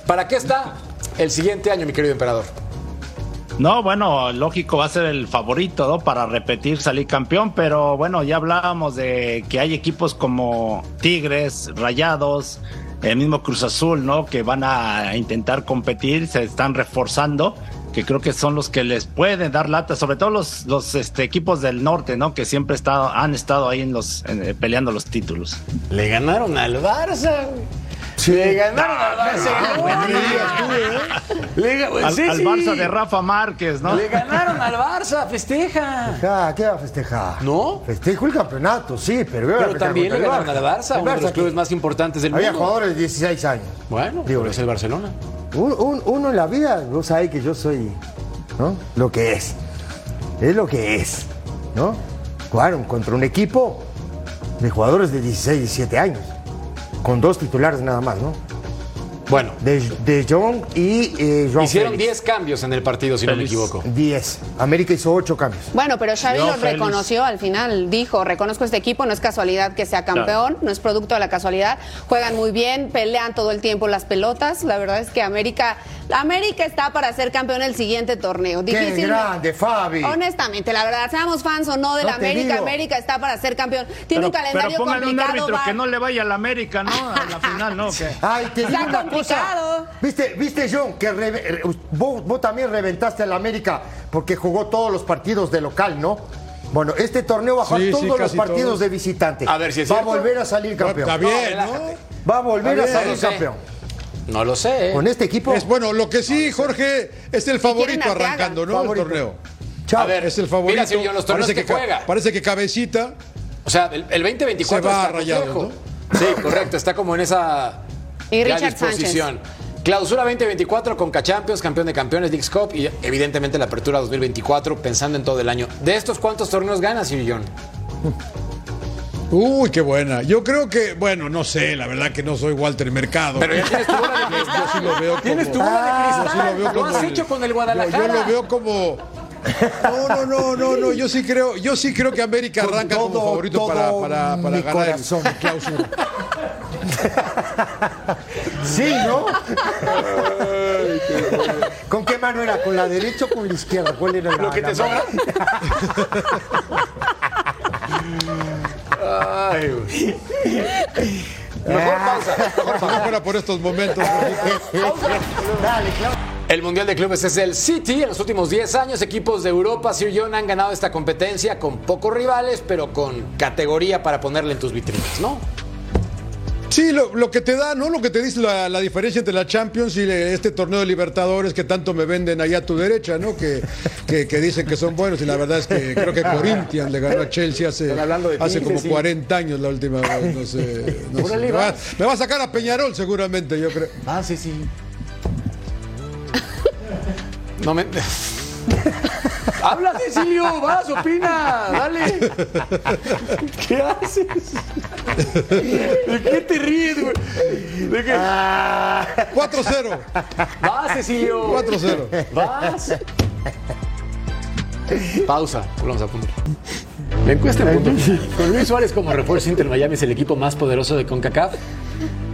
¿Para qué está el siguiente año, mi querido emperador? No, bueno, lógico va a ser el favorito, ¿no? Para repetir salir campeón, pero bueno, ya hablábamos de que hay equipos como Tigres, Rayados, el mismo Cruz Azul, ¿no? Que van a intentar competir, se están reforzando. Que creo que son los que les pueden dar lata, sobre todo los, los este, equipos del norte, ¿no? Que siempre estado, han estado ahí en los, eh, peleando los títulos. Le ganaron al Barça, güey. Le ganaron al Barça. Le ga- Al, sí, al sí. Barça de Rafa Márquez, ¿no? Le ganaron al Barça, festeja. Ah, ¿Qué va a festejar? ¿No? Festejo el campeonato, sí, pero... a Pero también le ganaron al Barça, El uno de los Barça, clubes más importantes del Había mundo. jugadores de 16 años. Bueno, Digo, pero es el Barcelona. Un- un- uno en la vida, vos sabés que yo soy, ¿no? Lo que es. Es lo que es, ¿no? Jugaron contra un equipo de jugadores de 16, 17 años. Con dos titulares nada más, ¿no? Bueno, De, de Jong y eh, hicieron Félix. 10 cambios en el partido, si no me equivoco. 10. América hizo 8 cambios. Bueno, pero Xavi Yo, lo Félix. reconoció al final, dijo, reconozco este equipo, no es casualidad que sea campeón, no es producto de la casualidad, juegan muy bien, pelean todo el tiempo las pelotas, la verdad es que América, América está para ser campeón el siguiente torneo. ¡Qué Difícil- grande, Fabi! Honestamente, la verdad, seamos fans o no de No la América, digo. América está para ser campeón. Tiene Pero, un calendario pero un complicado. árbitro va- que no le vaya a la América, ¿no? A la final, ¿no? Que- Ay, te digo. Cosa. ¿Viste, viste John, que vos, vos también reventaste al América porque jugó todos los partidos de local, ¿no? Bueno, este torneo va a jugar Sí, sí, todos los partidos todos. de visitante. A ver si es Va a volver a salir campeón. Está bien, ¿no? Va a volver a salir No campeón. No lo sé. ¿eh? Con este equipo. Es bueno, lo que sí, Jorge, es el favorito arrancando, ¿no? Favorito. El torneo. Chao. A ver, Es el favorito. Mira, Silvio, los torneos parece que juega. Parece que cabecita. O sea, el, el 2024 Se va está complejo. Sí, correcto, está como en esa Y ya disposición. Clausura 2024 con Champions, campeón de campeones, Leagues Cup y evidentemente la apertura 2024 pensando en todo el año. ¿De estos cuántos torneos ganas, Sir John? Uy, qué buena. Yo creo que, bueno, no sé, la verdad que no soy Walter Mercado. Pero ya tienes tu bola de cristal. Yo sí lo veo como- Tienes tu bola de Yo cristal. sí lo veo lo has el- hecho con el Guadalajara. yo lo veo como. No, no, no, no, no. Yo sí creo, yo sí creo que América arranca como favorito para, todo para, para ganar corazón. el clausura. Sí, ¿no? ¿Con qué mano era? ¿Con la derecha o con la izquierda? ¿Cuál era la, Lo que te sobra. Ay, güey. Mejor pausa. Mejor pausa. fuera por estos momentos. Dale, Claudio. El Mundial de Clubes es el City. En los últimos 10 años, equipos de Europa, Sir John, han ganado esta competencia con pocos rivales, pero con categoría para ponerle en tus vitrinas, ¿no? Sí, lo, lo que te da, ¿no? Lo que te dice la, la diferencia entre la Champions y este torneo de Libertadores que tanto me venden allá a tu derecha, ¿no? Que, que, que dicen que son buenos y la verdad es que creo que Corinthians le ganó a Chelsea hace, de como sí. 40 años la última vez, no sé. no Por sé. ahí Me, va, vas. me va a sacar a Peñarol seguramente, yo creo. Ah, sí, sí. No me. Habla, Cecilio, vas, opina, dale. ¿Qué haces? ¿De qué te ríes, güey? ¿De qué? 4-0. Vas, Cecilio. 4-0. Vas. Pausa, volvamos a punto. La encuesta en punto. Con Luis Suárez como refuerzo Inter Miami es el equipo más poderoso de CONCACAF.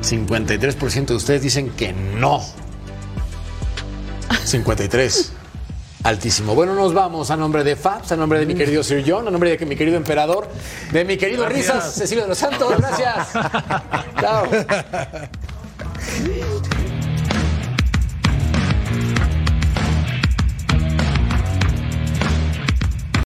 53% de ustedes dicen que no. 53. Altísimo. Bueno, nos vamos a nombre de Fabs, a nombre de mi querido Sir John, a nombre de mi querido emperador, de mi querido Risas, Cecilio de los Santos. Gracias. Chao.